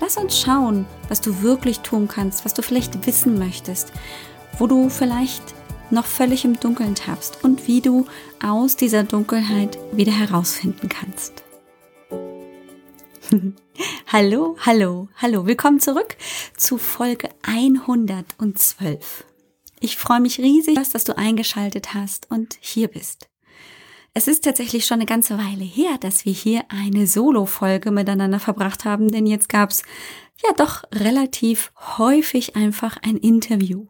Lass uns schauen, was du wirklich tun kannst, was du vielleicht wissen möchtest, wo du vielleicht noch völlig im Dunkeln tappst und wie du aus dieser Dunkelheit wieder herausfinden kannst. hallo, hallo, hallo, willkommen zurück zu Folge 112. Ich freue mich riesig, dass du eingeschaltet hast und hier bist. Es ist tatsächlich schon eine ganze Weile her, dass wir hier eine Solo-Folge miteinander verbracht haben, denn jetzt gab's ja doch relativ häufig einfach ein Interview.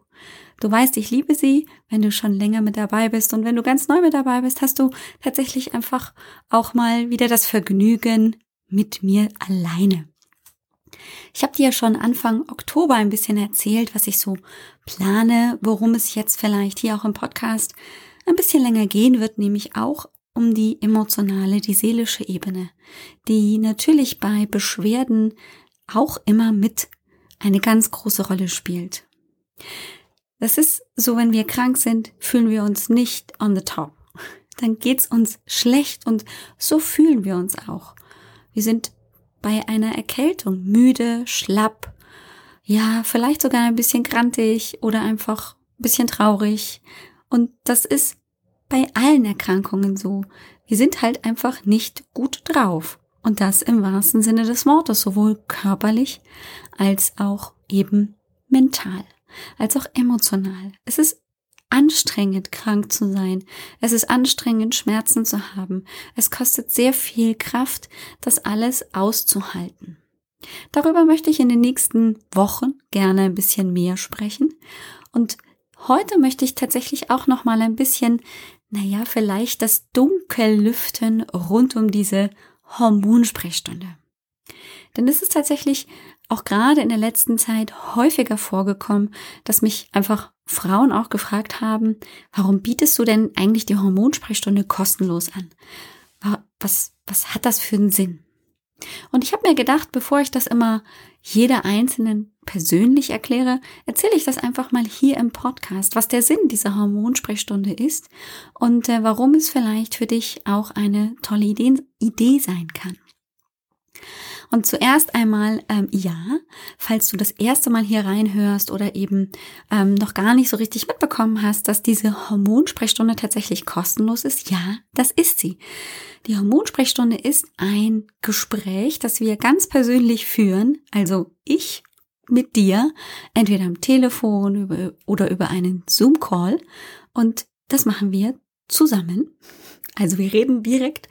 Du weißt, ich liebe sie, wenn du schon länger mit dabei bist und wenn du ganz neu mit dabei bist, hast du tatsächlich einfach auch mal wieder das Vergnügen mit mir alleine. Ich habe dir ja schon Anfang Oktober ein bisschen erzählt, was ich so plane, worum es jetzt vielleicht hier auch im Podcast ein bisschen länger gehen wird, nämlich auch um die emotionale, die seelische Ebene, die natürlich bei Beschwerden auch immer mit eine ganz große Rolle spielt. Das ist so, wenn wir krank sind, fühlen wir uns nicht on the top. Dann geht's uns schlecht und so fühlen wir uns auch. Wir sind bei einer Erkältung müde, schlapp, ja, vielleicht sogar ein bisschen grantig oder einfach ein bisschen traurig. Und das ist bei allen Erkrankungen so. Wir sind halt einfach nicht gut drauf. Und das im wahrsten Sinne des Wortes, sowohl körperlich als auch eben mental, als auch emotional. Es ist anstrengend, krank zu sein. Es ist anstrengend, Schmerzen zu haben. Es kostet sehr viel Kraft, das alles auszuhalten. Darüber möchte ich in den nächsten Wochen gerne ein bisschen mehr sprechen. Und heute möchte ich tatsächlich auch noch mal ein bisschen naja, vielleicht das Dunkellüften rund um diese Hormonsprechstunde. Denn es ist tatsächlich auch gerade in der letzten Zeit häufiger vorgekommen, dass mich einfach Frauen auch gefragt haben, warum bietest du denn eigentlich die Hormonsprechstunde kostenlos an? Was, was hat das für einen Sinn? Und ich habe mir gedacht, bevor ich das immer jeder Einzelnen persönlich erkläre, erzähle ich das einfach mal hier im Podcast, was der Sinn dieser Hormonsprechstunde ist und äh, warum es vielleicht für dich auch eine tolle Idee, Idee sein kann. Und zuerst einmal, ähm, ja, falls du das erste Mal hier reinhörst oder eben ähm, noch gar nicht so richtig mitbekommen hast, dass diese Hormonsprechstunde tatsächlich kostenlos ist, ja, das ist sie. Die Hormonsprechstunde ist ein Gespräch, das wir ganz persönlich führen, also ich mit dir, entweder am Telefon oder über einen Zoom-Call. Und das machen wir zusammen. Also wir reden direkt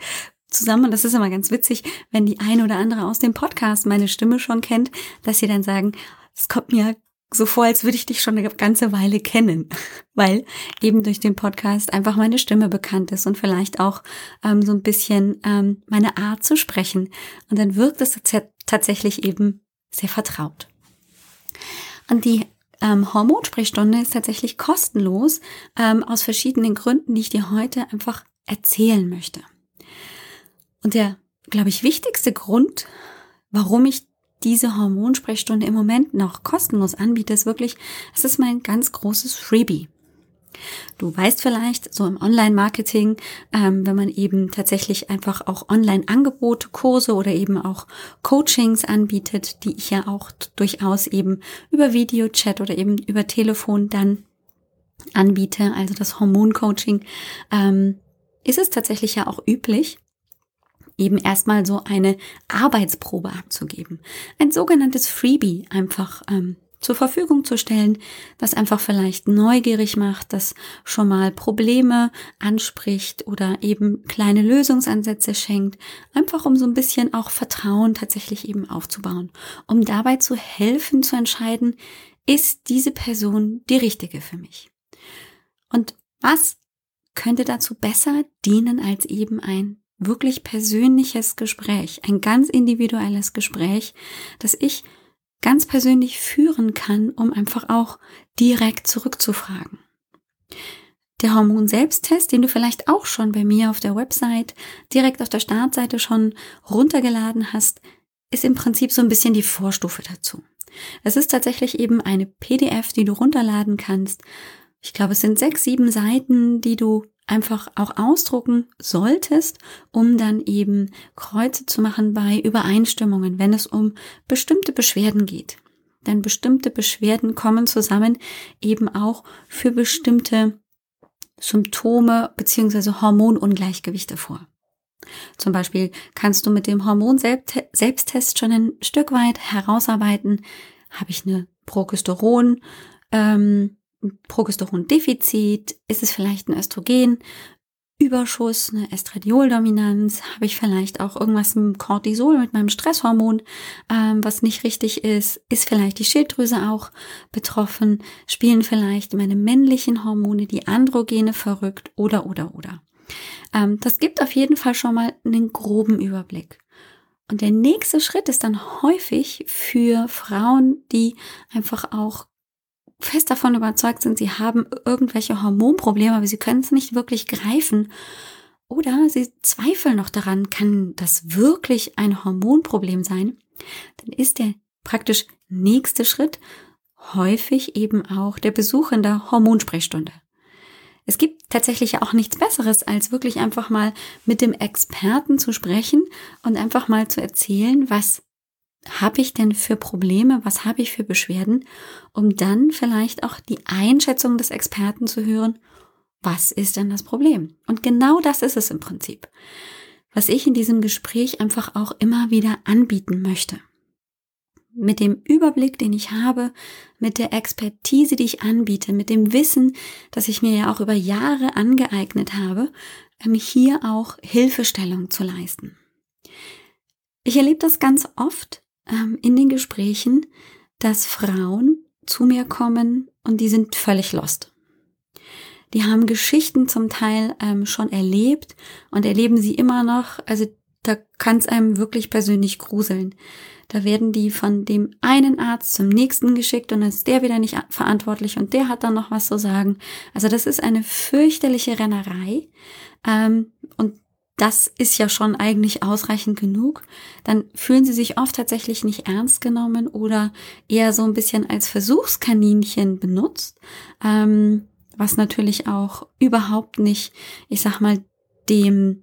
zusammen und das ist immer ganz witzig, wenn die eine oder andere aus dem Podcast meine Stimme schon kennt, dass sie dann sagen, es kommt mir so vor, als würde ich dich schon eine ganze Weile kennen, weil eben durch den Podcast einfach meine Stimme bekannt ist und vielleicht auch ähm, so ein bisschen ähm, meine Art zu sprechen. Und dann wirkt es tatsächlich eben sehr vertraut. Und die ähm, Hormonsprechstunde ist tatsächlich kostenlos ähm, aus verschiedenen Gründen, die ich dir heute einfach erzählen möchte. Und der, glaube ich, wichtigste Grund, warum ich diese Hormonsprechstunde im Moment noch kostenlos anbiete, ist wirklich, es ist mein ganz großes Freebie. Du weißt vielleicht, so im Online-Marketing, ähm, wenn man eben tatsächlich einfach auch Online-Angebote, Kurse oder eben auch Coachings anbietet, die ich ja auch durchaus eben über Videochat oder eben über Telefon dann anbiete, also das Hormon-Coaching, ähm, ist es tatsächlich ja auch üblich, eben erstmal so eine Arbeitsprobe abzugeben. Ein sogenanntes Freebie einfach ähm, zur Verfügung zu stellen, das einfach vielleicht neugierig macht, das schon mal Probleme anspricht oder eben kleine Lösungsansätze schenkt, einfach um so ein bisschen auch Vertrauen tatsächlich eben aufzubauen, um dabei zu helfen zu entscheiden, ist diese Person die richtige für mich? Und was könnte dazu besser dienen als eben ein wirklich persönliches Gespräch, ein ganz individuelles Gespräch, das ich ganz persönlich führen kann, um einfach auch direkt zurückzufragen. Der Hormon-Selbsttest, den du vielleicht auch schon bei mir auf der Website direkt auf der Startseite schon runtergeladen hast, ist im Prinzip so ein bisschen die Vorstufe dazu. Es ist tatsächlich eben eine PDF, die du runterladen kannst. Ich glaube, es sind sechs, sieben Seiten, die du einfach auch ausdrucken solltest, um dann eben Kreuze zu machen bei Übereinstimmungen, wenn es um bestimmte Beschwerden geht. Denn bestimmte Beschwerden kommen zusammen eben auch für bestimmte Symptome beziehungsweise Hormonungleichgewichte vor. Zum Beispiel kannst du mit dem Hormon-Selbsttest schon ein Stück weit herausarbeiten, habe ich eine Progesteron, ähm, Progesterondefizit, ist es vielleicht ein Östrogen, Überschuss, eine Estradioldominanz, habe ich vielleicht auch irgendwas mit Cortisol, mit meinem Stresshormon, ähm, was nicht richtig ist, ist vielleicht die Schilddrüse auch betroffen, spielen vielleicht meine männlichen Hormone, die Androgene verrückt oder oder oder. Ähm, das gibt auf jeden Fall schon mal einen groben Überblick. Und der nächste Schritt ist dann häufig für Frauen, die einfach auch fest davon überzeugt sind, sie haben irgendwelche Hormonprobleme, aber sie können es nicht wirklich greifen. Oder sie zweifeln noch daran, kann das wirklich ein Hormonproblem sein? Dann ist der praktisch nächste Schritt häufig eben auch der Besuch in der Hormonsprechstunde. Es gibt tatsächlich auch nichts Besseres, als wirklich einfach mal mit dem Experten zu sprechen und einfach mal zu erzählen, was habe ich denn für Probleme, was habe ich für Beschwerden, um dann vielleicht auch die Einschätzung des Experten zu hören, was ist denn das Problem? Und genau das ist es im Prinzip, was ich in diesem Gespräch einfach auch immer wieder anbieten möchte mit dem Überblick, den ich habe, mit der Expertise, die ich anbiete, mit dem Wissen, das ich mir ja auch über Jahre angeeignet habe, ähm, hier auch Hilfestellung zu leisten. Ich erlebe das ganz oft ähm, in den Gesprächen, dass Frauen zu mir kommen und die sind völlig lost. Die haben Geschichten zum Teil ähm, schon erlebt und erleben sie immer noch. Also da kann es einem wirklich persönlich gruseln. Da werden die von dem einen Arzt zum nächsten geschickt und dann ist der wieder nicht verantwortlich und der hat dann noch was zu sagen. Also das ist eine fürchterliche Rennerei. Ähm, das ist ja schon eigentlich ausreichend genug. Dann fühlen sie sich oft tatsächlich nicht ernst genommen oder eher so ein bisschen als Versuchskaninchen benutzt, ähm, was natürlich auch überhaupt nicht, ich sag mal, dem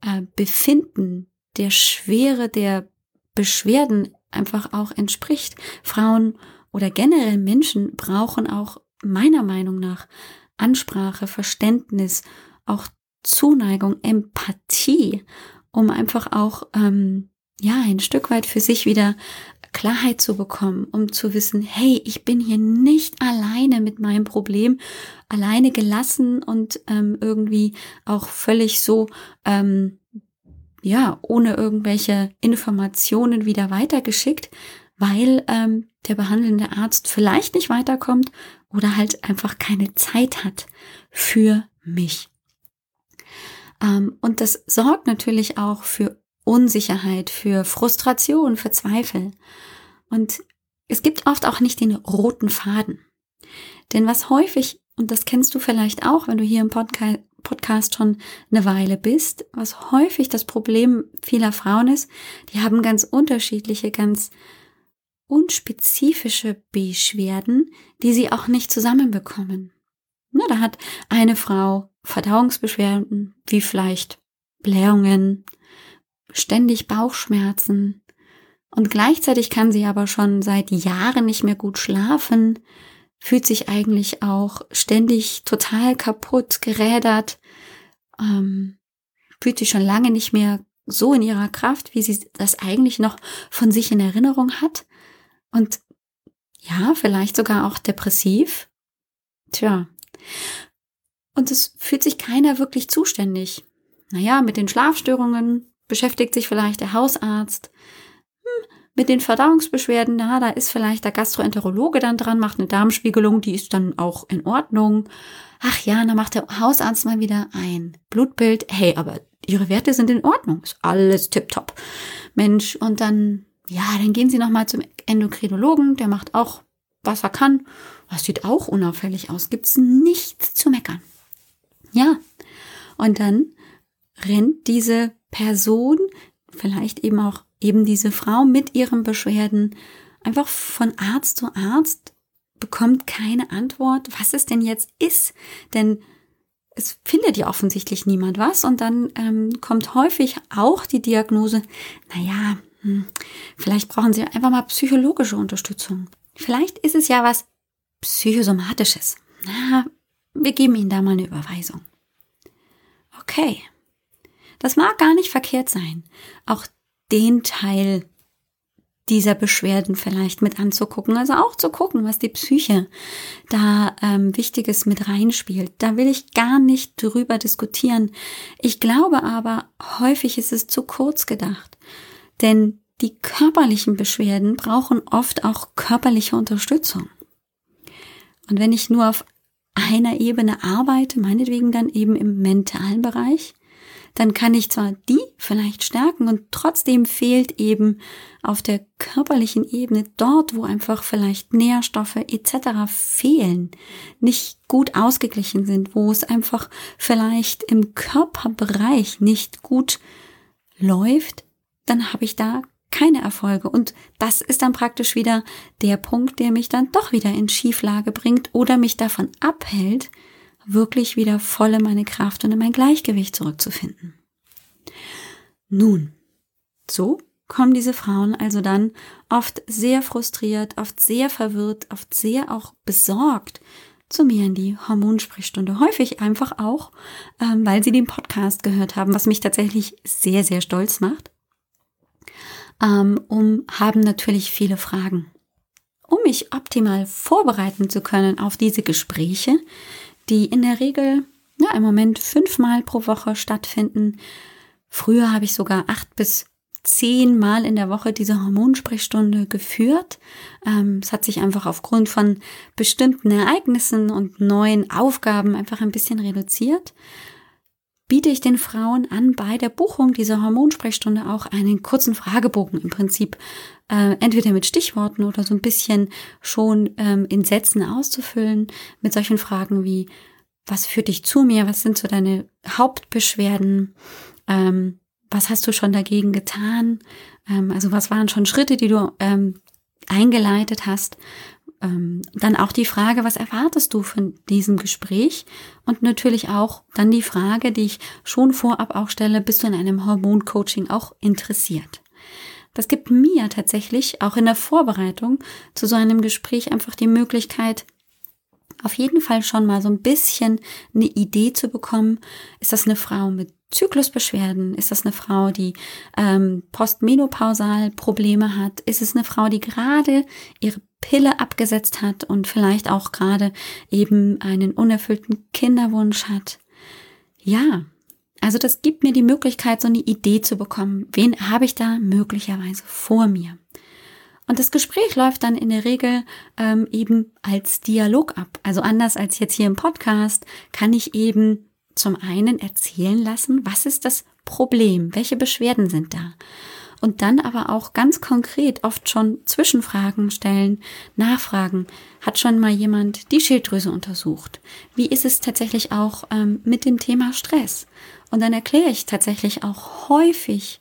äh, Befinden der Schwere der Beschwerden einfach auch entspricht. Frauen oder generell Menschen brauchen auch meiner Meinung nach Ansprache, Verständnis, auch Zuneigung, Empathie, um einfach auch ähm, ja ein Stück weit für sich wieder Klarheit zu bekommen, um zu wissen, hey, ich bin hier nicht alleine mit meinem Problem, alleine gelassen und ähm, irgendwie auch völlig so ähm, ja, ohne irgendwelche Informationen wieder weitergeschickt, weil ähm, der behandelnde Arzt vielleicht nicht weiterkommt oder halt einfach keine Zeit hat für mich. Ähm, und das sorgt natürlich auch für Unsicherheit, für Frustration, für Zweifel. Und es gibt oft auch nicht den roten Faden. Denn was häufig, und das kennst du vielleicht auch, wenn du hier im Podcast, Podcast schon eine Weile bist, was häufig das Problem vieler Frauen ist, die haben ganz unterschiedliche, ganz unspezifische Beschwerden, die sie auch nicht zusammenbekommen. Na, da hat eine Frau Verdauungsbeschwerden, wie vielleicht Blähungen, ständig Bauchschmerzen, und gleichzeitig kann sie aber schon seit Jahren nicht mehr gut schlafen, fühlt sich eigentlich auch ständig total kaputt, gerädert, ähm, fühlt sich schon lange nicht mehr so in ihrer Kraft, wie sie das eigentlich noch von sich in Erinnerung hat. Und ja, vielleicht sogar auch depressiv. Tja. Und es fühlt sich keiner wirklich zuständig. Naja, mit den Schlafstörungen beschäftigt sich vielleicht der Hausarzt. Mit den Verdauungsbeschwerden, na, da ist vielleicht der Gastroenterologe dann dran, macht eine Darmspiegelung, die ist dann auch in Ordnung. Ach ja, dann macht der Hausarzt mal wieder ein Blutbild. Hey, aber ihre Werte sind in Ordnung, ist alles tipptopp. Mensch, und dann, ja, dann gehen Sie noch mal zum Endokrinologen, der macht auch, was er kann. Das sieht auch unauffällig aus. Gibt's nichts zu meckern. Ja. Und dann rennt diese Person, vielleicht eben auch eben diese Frau mit ihren Beschwerden einfach von Arzt zu Arzt, bekommt keine Antwort, was es denn jetzt ist. Denn es findet ja offensichtlich niemand was und dann ähm, kommt häufig auch die Diagnose, naja, hm, vielleicht brauchen Sie einfach mal psychologische Unterstützung. Vielleicht ist es ja was psychosomatisches. Na, wir geben Ihnen da mal eine Überweisung. Okay. Das mag gar nicht verkehrt sein. Auch den Teil dieser Beschwerden vielleicht mit anzugucken. Also auch zu gucken, was die Psyche da ähm, Wichtiges mit reinspielt. Da will ich gar nicht drüber diskutieren. Ich glaube aber, häufig ist es zu kurz gedacht. Denn die körperlichen Beschwerden brauchen oft auch körperliche Unterstützung. Und wenn ich nur auf einer Ebene arbeite, meinetwegen dann eben im mentalen Bereich, dann kann ich zwar die vielleicht stärken und trotzdem fehlt eben auf der körperlichen Ebene dort, wo einfach vielleicht Nährstoffe etc. fehlen, nicht gut ausgeglichen sind, wo es einfach vielleicht im Körperbereich nicht gut läuft, dann habe ich da keine Erfolge. Und das ist dann praktisch wieder der Punkt, der mich dann doch wieder in Schieflage bringt oder mich davon abhält, wirklich wieder voll in meine Kraft und in mein Gleichgewicht zurückzufinden. Nun, so kommen diese Frauen also dann oft sehr frustriert, oft sehr verwirrt, oft sehr auch besorgt zu mir in die Hormonsprechstunde. Häufig einfach auch, ähm, weil sie den Podcast gehört haben, was mich tatsächlich sehr, sehr stolz macht. Ähm, um haben natürlich viele Fragen. Um mich optimal vorbereiten zu können auf diese Gespräche, die in der Regel ja, im Moment fünfmal pro Woche stattfinden. Früher habe ich sogar acht bis zehnmal in der Woche diese Hormonsprechstunde geführt. Ähm, es hat sich einfach aufgrund von bestimmten Ereignissen und neuen Aufgaben einfach ein bisschen reduziert. Biete ich den Frauen an, bei der Buchung dieser Hormonsprechstunde auch einen kurzen Fragebogen im Prinzip äh, entweder mit Stichworten oder so ein bisschen schon ähm, in Sätzen auszufüllen mit solchen Fragen wie, was führt dich zu mir? Was sind so deine Hauptbeschwerden? Ähm, was hast du schon dagegen getan? Ähm, also was waren schon Schritte, die du ähm, eingeleitet hast? Ähm, dann auch die Frage, was erwartest du von diesem Gespräch? Und natürlich auch dann die Frage, die ich schon vorab auch stelle, bist du in einem Hormoncoaching auch interessiert? Das gibt mir tatsächlich auch in der Vorbereitung zu so einem Gespräch einfach die Möglichkeit, auf jeden Fall schon mal so ein bisschen eine Idee zu bekommen. Ist das eine Frau mit Zyklusbeschwerden? Ist das eine Frau, die ähm, postmenopausal Probleme hat? Ist es eine Frau, die gerade ihre Pille abgesetzt hat und vielleicht auch gerade eben einen unerfüllten Kinderwunsch hat? Ja, also das gibt mir die Möglichkeit, so eine Idee zu bekommen. Wen habe ich da möglicherweise vor mir? Und das Gespräch läuft dann in der Regel ähm, eben als Dialog ab. Also anders als jetzt hier im Podcast kann ich eben zum einen erzählen lassen, was ist das Problem, welche Beschwerden sind da und dann aber auch ganz konkret oft schon Zwischenfragen stellen, nachfragen. Hat schon mal jemand die Schilddrüse untersucht? Wie ist es tatsächlich auch ähm, mit dem Thema Stress? Und dann erkläre ich tatsächlich auch häufig,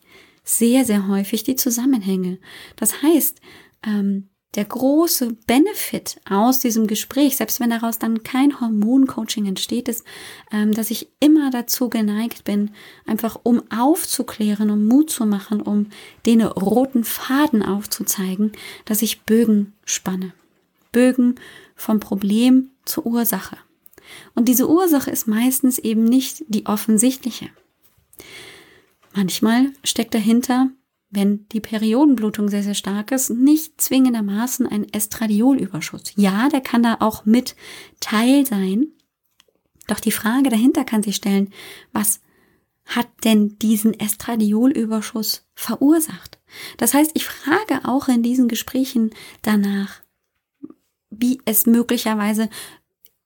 sehr, sehr häufig die Zusammenhänge. Das heißt, ähm, der große Benefit aus diesem Gespräch, selbst wenn daraus dann kein Hormoncoaching entsteht, ist, ähm, dass ich immer dazu geneigt bin, einfach um aufzuklären, um Mut zu machen, um den roten Faden aufzuzeigen, dass ich Bögen spanne. Bögen vom Problem zur Ursache. Und diese Ursache ist meistens eben nicht die offensichtliche. Manchmal steckt dahinter wenn die Periodenblutung sehr, sehr stark ist, nicht zwingendermaßen ein Estradiolüberschuss. Ja, der kann da auch mit Teil sein. Doch die Frage dahinter kann sich stellen, was hat denn diesen Estradiolüberschuss verursacht? Das heißt, ich frage auch in diesen Gesprächen danach, wie es möglicherweise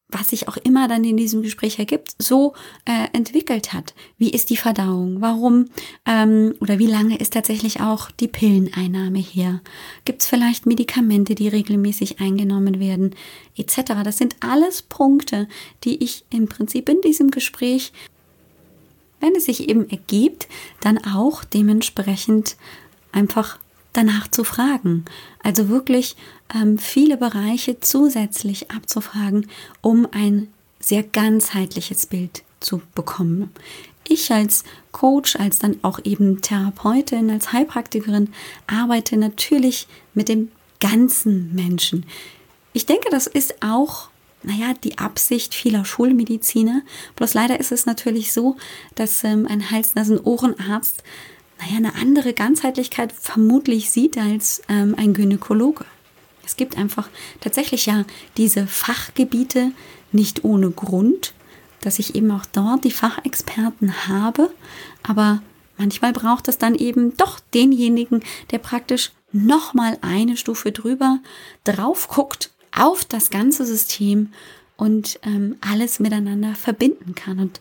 was sich auch immer dann in diesem Gespräch ergibt, so äh, entwickelt hat. Wie ist die Verdauung? Warum ähm, oder wie lange ist tatsächlich auch die Pilleneinnahme her? Gibt es vielleicht Medikamente, die regelmäßig eingenommen werden, etc. Das sind alles Punkte, die ich im Prinzip in diesem Gespräch, wenn es sich eben ergibt, dann auch dementsprechend einfach danach zu fragen. Also wirklich ähm, viele Bereiche zusätzlich abzufragen, um ein sehr ganzheitliches Bild zu bekommen. Ich als Coach, als dann auch eben Therapeutin, als Heilpraktikerin arbeite natürlich mit dem ganzen Menschen. Ich denke, das ist auch naja, die Absicht vieler Schulmediziner. Bloß leider ist es natürlich so, dass ähm, ein Hals-Nasen-Ohrenarzt naja, eine andere Ganzheitlichkeit vermutlich sieht als ähm, ein Gynäkologe. Es gibt einfach tatsächlich ja diese Fachgebiete nicht ohne Grund, dass ich eben auch dort die Fachexperten habe, aber manchmal braucht es dann eben doch denjenigen, der praktisch nochmal eine Stufe drüber drauf guckt auf das ganze System und ähm, alles miteinander verbinden kann. Und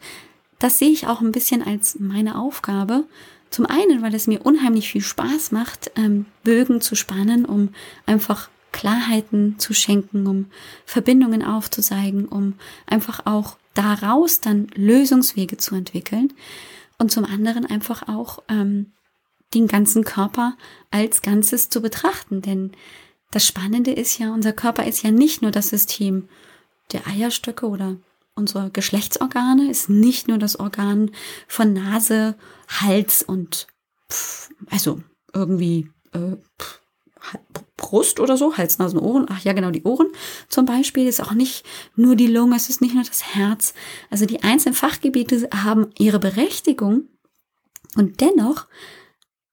das sehe ich auch ein bisschen als meine Aufgabe, zum einen, weil es mir unheimlich viel Spaß macht, ähm, Bögen zu spannen, um einfach Klarheiten zu schenken, um Verbindungen aufzuzeigen, um einfach auch daraus dann Lösungswege zu entwickeln und zum anderen einfach auch ähm, den ganzen Körper als Ganzes zu betrachten. Denn das Spannende ist ja, unser Körper ist ja nicht nur das System der Eierstöcke oder unsere Geschlechtsorgane ist nicht nur das Organ von Nase, Hals und pff, also irgendwie äh, pff, Brust oder so, Hals, Nasen, Ohren. Ach ja, genau, die Ohren zum Beispiel ist auch nicht nur die Lunge, es ist nicht nur das Herz. Also die einzelnen Fachgebiete haben ihre Berechtigung und dennoch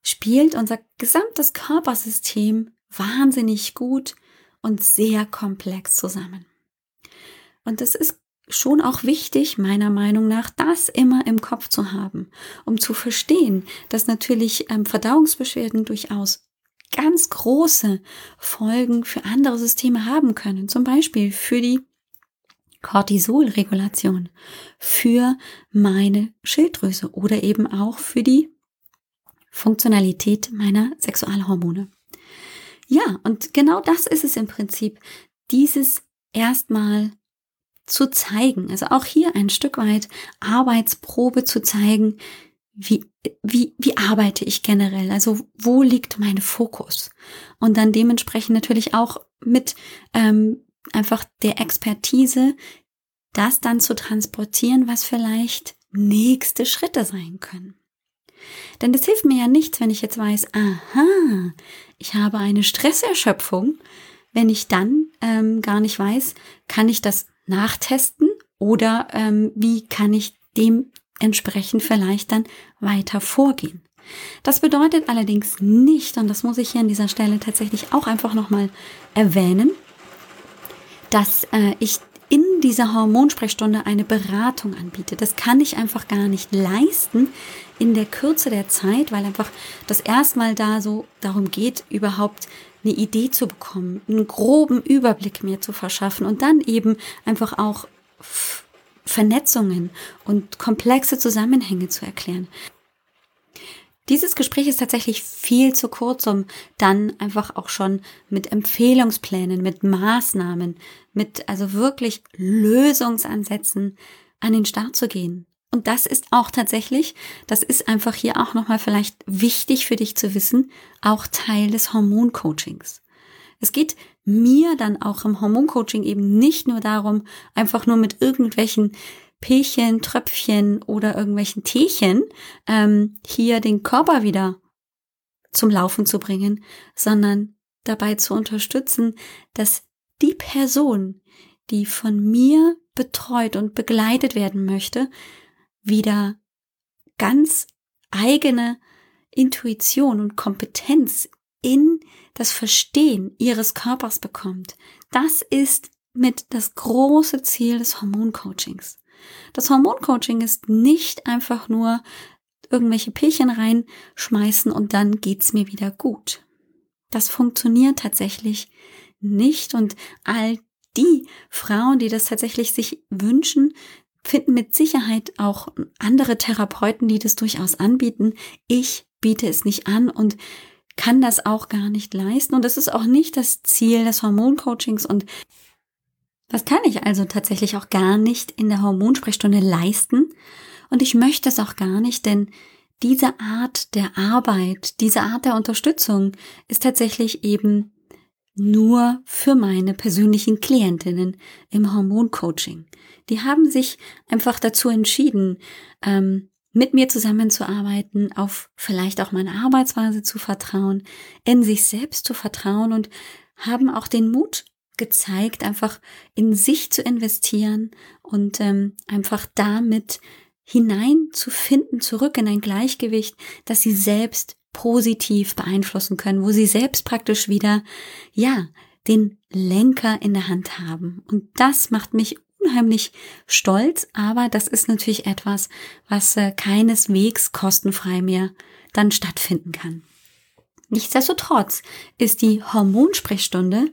spielt unser gesamtes Körpersystem wahnsinnig gut und sehr komplex zusammen. Und das ist schon auch wichtig, meiner Meinung nach, das immer im Kopf zu haben, um zu verstehen, dass natürlich ähm, Verdauungsbeschwerden durchaus ganz große Folgen für andere Systeme haben können. Zum Beispiel für die Cortisolregulation, für meine Schilddrüse oder eben auch für die Funktionalität meiner Sexualhormone. Ja, und genau das ist es im Prinzip, dieses erstmal zu zeigen. Also auch hier ein Stück weit Arbeitsprobe zu zeigen, wie, wie, wie arbeite ich generell? Also wo liegt mein Fokus? Und dann dementsprechend natürlich auch mit ähm, einfach der Expertise, das dann zu transportieren, was vielleicht nächste Schritte sein können. Denn das hilft mir ja nichts, wenn ich jetzt weiß, aha, ich habe eine Stresserschöpfung, wenn ich dann ähm, gar nicht weiß, kann ich das nachtesten oder ähm, wie kann ich dementsprechend vielleicht dann weiter vorgehen. Das bedeutet allerdings nicht, und das muss ich hier an dieser Stelle tatsächlich auch einfach nochmal erwähnen, dass äh, ich in dieser Hormonsprechstunde eine Beratung anbiete. Das kann ich einfach gar nicht leisten in der Kürze der Zeit, weil einfach das erstmal da so darum geht, überhaupt eine Idee zu bekommen, einen groben Überblick mir zu verschaffen und dann eben einfach auch Vernetzungen und komplexe Zusammenhänge zu erklären. Dieses Gespräch ist tatsächlich viel zu kurz, um dann einfach auch schon mit Empfehlungsplänen, mit Maßnahmen, mit also wirklich Lösungsansätzen an den Start zu gehen. Und das ist auch tatsächlich, das ist einfach hier auch nochmal vielleicht wichtig für dich zu wissen, auch Teil des Hormoncoachings. Es geht mir dann auch im Hormoncoaching eben nicht nur darum, einfach nur mit irgendwelchen Pillchen, Tröpfchen oder irgendwelchen Teechen ähm, hier den Körper wieder zum Laufen zu bringen, sondern dabei zu unterstützen, dass die Person, die von mir betreut und begleitet werden möchte, wieder ganz eigene Intuition und Kompetenz in das Verstehen ihres Körpers bekommt. Das ist mit das große Ziel des Hormoncoachings. Das Hormoncoaching ist nicht einfach nur irgendwelche Pillchen reinschmeißen und dann geht's mir wieder gut. Das funktioniert tatsächlich nicht und all die Frauen, die das tatsächlich sich wünschen, finden mit Sicherheit auch andere Therapeuten, die das durchaus anbieten. Ich biete es nicht an und kann das auch gar nicht leisten. Und das ist auch nicht das Ziel des Hormoncoachings. Und das kann ich also tatsächlich auch gar nicht in der Hormonsprechstunde leisten. Und ich möchte es auch gar nicht, denn diese Art der Arbeit, diese Art der Unterstützung ist tatsächlich eben nur für meine persönlichen Klientinnen im Hormoncoaching. Die haben sich einfach dazu entschieden, ähm, mit mir zusammenzuarbeiten, auf vielleicht auch meine Arbeitsweise zu vertrauen, in sich selbst zu vertrauen und haben auch den Mut gezeigt, einfach in sich zu investieren und ähm, einfach damit hineinzufinden, zurück in ein Gleichgewicht, das sie selbst positiv beeinflussen können, wo sie selbst praktisch wieder, ja, den Lenker in der Hand haben. Und das macht mich unheimlich stolz, aber das ist natürlich etwas, was äh, keineswegs kostenfrei mehr dann stattfinden kann. Nichtsdestotrotz ist die Hormonsprechstunde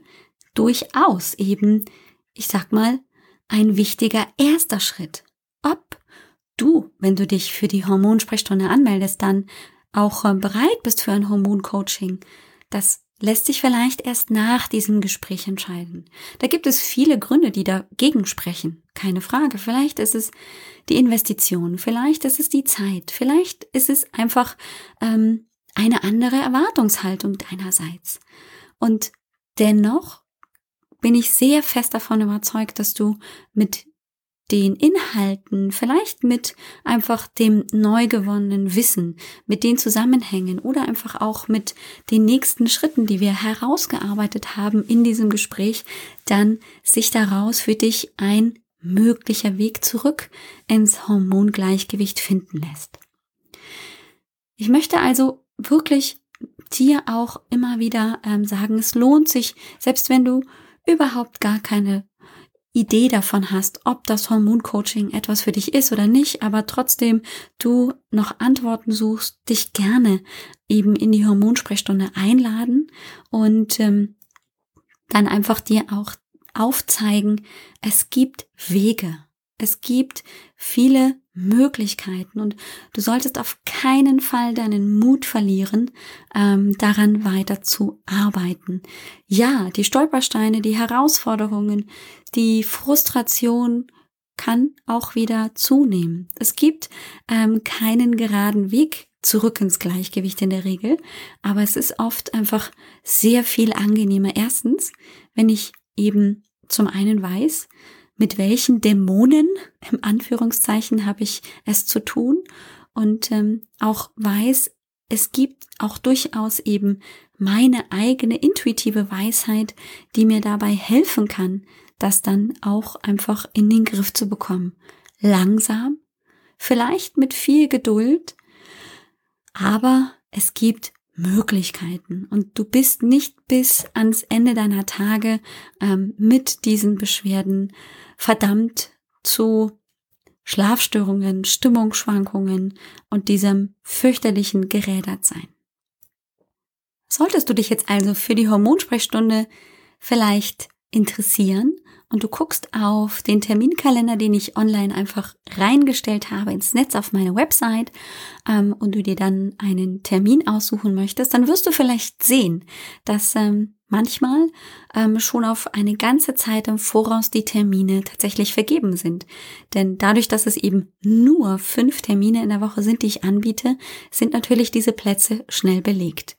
durchaus eben, ich sag mal, ein wichtiger erster Schritt. Ob du, wenn du dich für die Hormonsprechstunde anmeldest, dann auch äh, bereit bist für ein Hormoncoaching, das lässt sich vielleicht erst nach diesem Gespräch entscheiden. Da gibt es viele Gründe, die dagegen sprechen. Keine Frage. Vielleicht ist es die Investition, vielleicht ist es die Zeit, vielleicht ist es einfach ähm, eine andere Erwartungshaltung deinerseits. Und dennoch bin ich sehr fest davon überzeugt, dass du mit den Inhalten, vielleicht mit einfach dem neu gewonnenen Wissen, mit den Zusammenhängen oder einfach auch mit den nächsten Schritten, die wir herausgearbeitet haben in diesem Gespräch, dann sich daraus für dich ein möglicher Weg zurück ins Hormongleichgewicht finden lässt. Ich möchte also wirklich dir auch immer wieder ähm, sagen, es lohnt sich, selbst wenn du überhaupt gar keine Idee davon hast, ob das Hormoncoaching etwas für dich ist oder nicht, aber trotzdem du noch Antworten suchst, dich gerne eben in die Hormonsprechstunde einladen und ähm, dann einfach dir auch aufzeigen, es gibt Wege, es gibt viele Möglichkeiten und du solltest auf keinen Fall deinen Mut verlieren, ähm, daran weiter zu arbeiten. Ja, die Stolpersteine, die Herausforderungen, die Frustration kann auch wieder zunehmen. Es gibt ähm, keinen geraden Weg zurück ins Gleichgewicht in der Regel, aber es ist oft einfach sehr viel angenehmer. Erstens, wenn ich eben zum einen weiß, mit welchen Dämonen, im Anführungszeichen, habe ich es zu tun und ähm, auch weiß, es gibt auch durchaus eben meine eigene intuitive Weisheit, die mir dabei helfen kann, das dann auch einfach in den Griff zu bekommen. Langsam, vielleicht mit viel Geduld, aber es gibt Möglichkeiten und du bist nicht bis ans Ende deiner Tage ähm, mit diesen Beschwerden verdammt zu Schlafstörungen, Stimmungsschwankungen und diesem fürchterlichen Gerädertsein. Solltest du dich jetzt also für die Hormonsprechstunde vielleicht interessieren und du guckst auf den Terminkalender, den ich online einfach reingestellt habe ins Netz auf meine Website ähm, und du dir dann einen Termin aussuchen möchtest, dann wirst du vielleicht sehen, dass ähm, manchmal ähm, schon auf eine ganze Zeit im Voraus die Termine tatsächlich vergeben sind. Denn dadurch, dass es eben nur fünf Termine in der Woche sind, die ich anbiete, sind natürlich diese Plätze schnell belegt.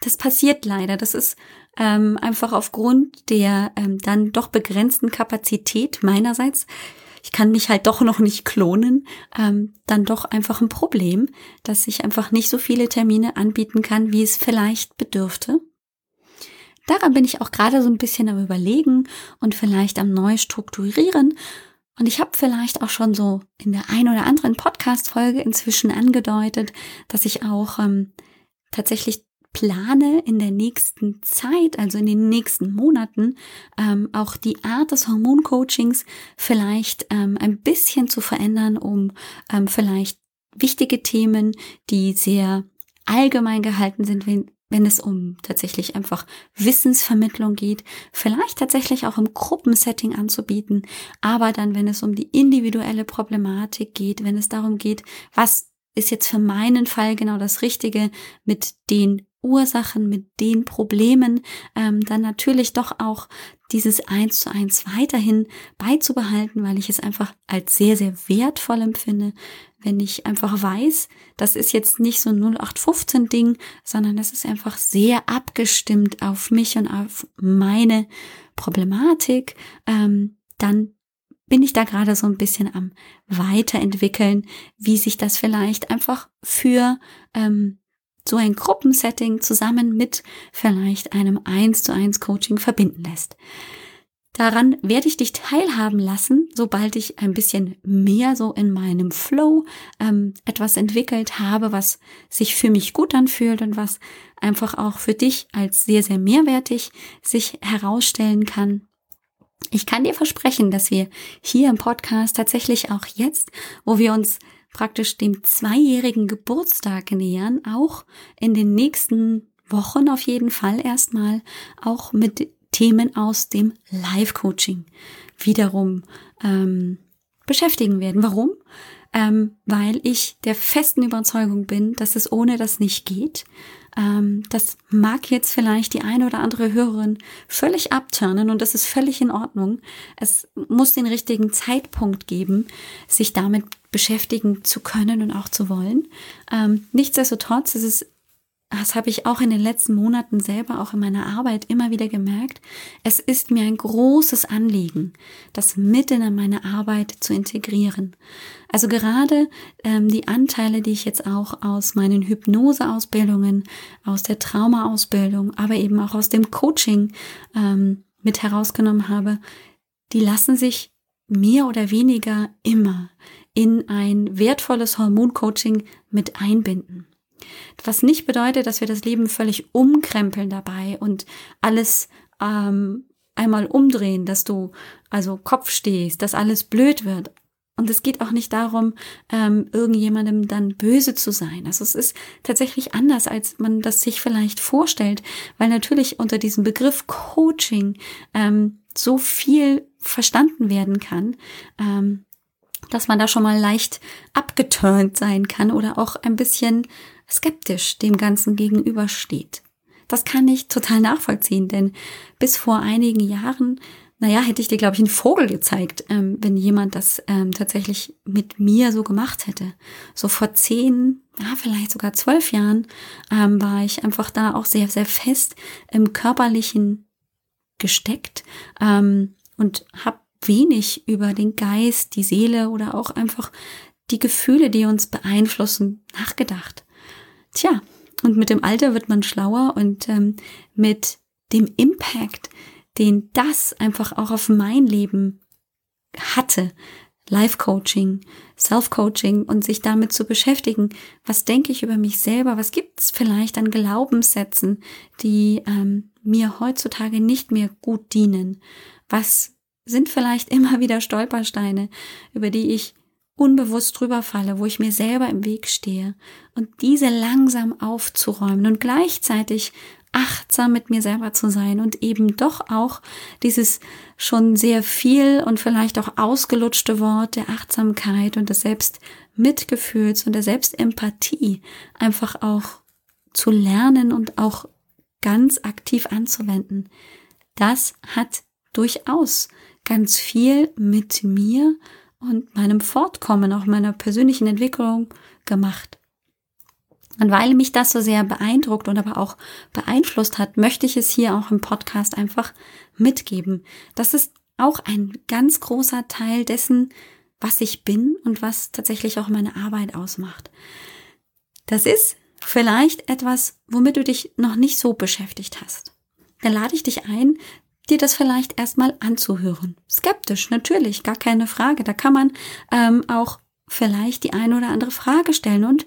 Das passiert leider. Das ist ähm, einfach aufgrund der ähm, dann doch begrenzten Kapazität meinerseits. Ich kann mich halt doch noch nicht klonen, ähm, dann doch einfach ein Problem, dass ich einfach nicht so viele Termine anbieten kann, wie es vielleicht bedürfte. Daran bin ich auch gerade so ein bisschen am Überlegen und vielleicht am neu strukturieren. Und ich habe vielleicht auch schon so in der ein oder anderen Podcast-Folge inzwischen angedeutet, dass ich auch ähm, tatsächlich plane in der nächsten Zeit, also in den nächsten Monaten, ähm, auch die Art des Hormoncoachings vielleicht ähm, ein bisschen zu verändern, um ähm, vielleicht wichtige Themen, die sehr allgemein gehalten sind, wenn, wenn es um tatsächlich einfach Wissensvermittlung geht, vielleicht tatsächlich auch im Gruppensetting anzubieten, aber dann, wenn es um die individuelle Problematik geht, wenn es darum geht, was ist jetzt für meinen Fall genau das Richtige mit den Ursachen, mit den Problemen, ähm, dann natürlich doch auch dieses eins zu eins weiterhin beizubehalten, weil ich es einfach als sehr, sehr wertvoll empfinde, wenn ich einfach weiß, das ist jetzt nicht so ein 0815 Ding, sondern das ist einfach sehr abgestimmt auf mich und auf meine Problematik, ähm, dann bin ich da gerade so ein bisschen am Weiterentwickeln, wie sich das vielleicht einfach für ähm, so ein Gruppensetting zusammen mit vielleicht einem 1 zu 1 Coaching verbinden lässt. Daran werde ich dich teilhaben lassen, sobald ich ein bisschen mehr so in meinem Flow ähm, etwas entwickelt habe, was sich für mich gut anfühlt und was einfach auch für dich als sehr, sehr mehrwertig sich herausstellen kann. Ich kann dir versprechen, dass wir hier im Podcast tatsächlich auch jetzt, wo wir uns praktisch dem zweijährigen Geburtstag nähern, auch in den nächsten Wochen auf jeden Fall erstmal auch mit Themen aus dem Live-Coaching wiederum ähm, beschäftigen werden. Warum? Ähm, weil ich der festen Überzeugung bin, dass es ohne das nicht geht. Ähm, das mag jetzt vielleicht die eine oder andere Hörerin völlig abturnen und das ist völlig in Ordnung. Es muss den richtigen Zeitpunkt geben, sich damit beschäftigen zu können und auch zu wollen. Ähm, nichtsdestotrotz ist es das habe ich auch in den letzten Monaten selber, auch in meiner Arbeit immer wieder gemerkt. Es ist mir ein großes Anliegen, das mitten in meine Arbeit zu integrieren. Also gerade ähm, die Anteile, die ich jetzt auch aus meinen Hypnoseausbildungen, aus der Traumaausbildung, aber eben auch aus dem Coaching ähm, mit herausgenommen habe, die lassen sich mehr oder weniger immer in ein wertvolles Hormoncoaching mit einbinden. Was nicht bedeutet, dass wir das Leben völlig umkrempeln dabei und alles ähm, einmal umdrehen, dass du also Kopf stehst, dass alles blöd wird. Und es geht auch nicht darum, ähm, irgendjemandem dann böse zu sein. Also es ist tatsächlich anders, als man das sich vielleicht vorstellt, weil natürlich unter diesem Begriff Coaching ähm, so viel verstanden werden kann. Ähm, dass man da schon mal leicht abgeturnt sein kann oder auch ein bisschen skeptisch dem Ganzen gegenübersteht. Das kann ich total nachvollziehen, denn bis vor einigen Jahren, naja, hätte ich dir, glaube ich, einen Vogel gezeigt, ähm, wenn jemand das ähm, tatsächlich mit mir so gemacht hätte. So vor zehn, ja, vielleicht sogar zwölf Jahren ähm, war ich einfach da auch sehr, sehr fest im körperlichen gesteckt ähm, und habe wenig über den Geist, die Seele oder auch einfach die Gefühle, die uns beeinflussen, nachgedacht. Tja, und mit dem Alter wird man schlauer und ähm, mit dem Impact, den das einfach auch auf mein Leben hatte, Life-Coaching, Self-Coaching und sich damit zu beschäftigen, was denke ich über mich selber, was gibt es vielleicht an Glaubenssätzen, die ähm, mir heutzutage nicht mehr gut dienen, was sind vielleicht immer wieder Stolpersteine, über die ich unbewusst drüber falle, wo ich mir selber im Weg stehe und diese langsam aufzuräumen und gleichzeitig achtsam mit mir selber zu sein und eben doch auch dieses schon sehr viel und vielleicht auch ausgelutschte Wort der Achtsamkeit und des Selbstmitgefühls und der Selbstempathie einfach auch zu lernen und auch ganz aktiv anzuwenden. Das hat durchaus ganz viel mit mir und meinem Fortkommen, auch meiner persönlichen Entwicklung gemacht. Und weil mich das so sehr beeindruckt und aber auch beeinflusst hat, möchte ich es hier auch im Podcast einfach mitgeben. Das ist auch ein ganz großer Teil dessen, was ich bin und was tatsächlich auch meine Arbeit ausmacht. Das ist vielleicht etwas, womit du dich noch nicht so beschäftigt hast. Dann lade ich dich ein, dir das vielleicht erstmal anzuhören. Skeptisch, natürlich, gar keine Frage. Da kann man ähm, auch vielleicht die eine oder andere Frage stellen und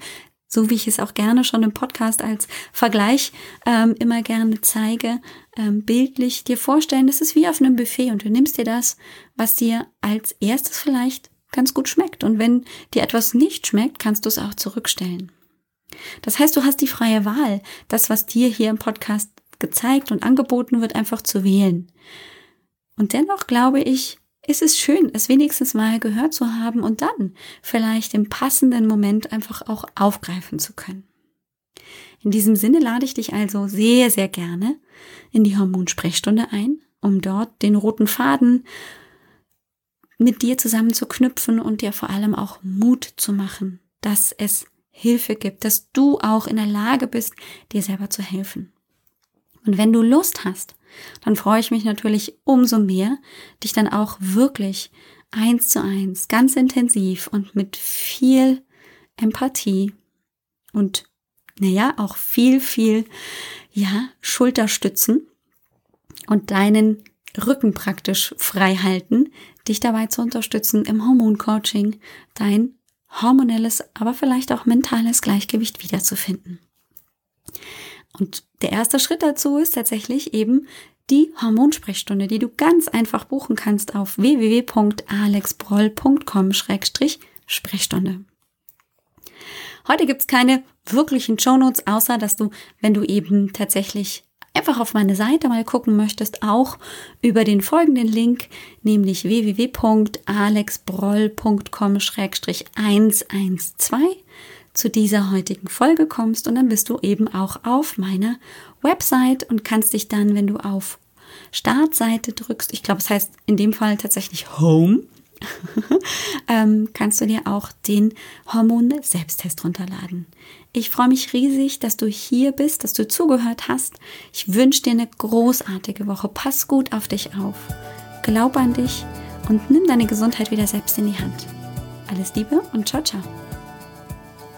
so wie ich es auch gerne schon im Podcast als Vergleich ähm, immer gerne zeige, ähm, bildlich dir vorstellen, das ist wie auf einem Buffet und du nimmst dir das, was dir als erstes vielleicht ganz gut schmeckt. Und wenn dir etwas nicht schmeckt, kannst du es auch zurückstellen. Das heißt, du hast die freie Wahl, das, was dir hier im Podcast gezeigt und angeboten wird, einfach zu wählen. Und dennoch glaube ich, ist es schön, es wenigstens mal gehört zu haben und dann vielleicht im passenden Moment einfach auch aufgreifen zu können. In diesem Sinne lade ich dich also sehr, sehr gerne in die Hormonsprechstunde ein, um dort den roten Faden mit dir zusammen zu knüpfen und dir vor allem auch Mut zu machen, dass es Hilfe gibt, dass du auch in der Lage bist, dir selber zu helfen. Und wenn du Lust hast, dann freue ich mich natürlich umso mehr, dich dann auch wirklich eins zu eins, ganz intensiv und mit viel Empathie und naja, auch viel, viel, ja, Schulterstützen und deinen Rücken praktisch frei halten, dich dabei zu unterstützen im Hormoncoaching, dein hormonelles, aber vielleicht auch mentales Gleichgewicht wiederzufinden. Und der erste Schritt dazu ist tatsächlich eben die Hormonsprechstunde, die du ganz einfach buchen kannst auf www.alexbroll.com-sprechstunde. Heute gibt's keine wirklichen Shownotes, außer dass du, wenn du eben tatsächlich einfach auf meine Seite mal gucken möchtest, auch über den folgenden Link, nämlich www.alexbroll.com-112 zu dieser heutigen Folge kommst und dann bist du eben auch auf meiner Website und kannst dich dann, wenn du auf Startseite drückst, ich glaube, es heißt in dem Fall tatsächlich Home, ähm, kannst du dir auch den Hormone-Selbsttest runterladen. Ich freue mich riesig, dass du hier bist, dass du zugehört hast. Ich wünsche dir eine großartige Woche. Pass gut auf dich auf. Glaub an dich und nimm deine Gesundheit wieder selbst in die Hand. Alles Liebe und ciao, ciao.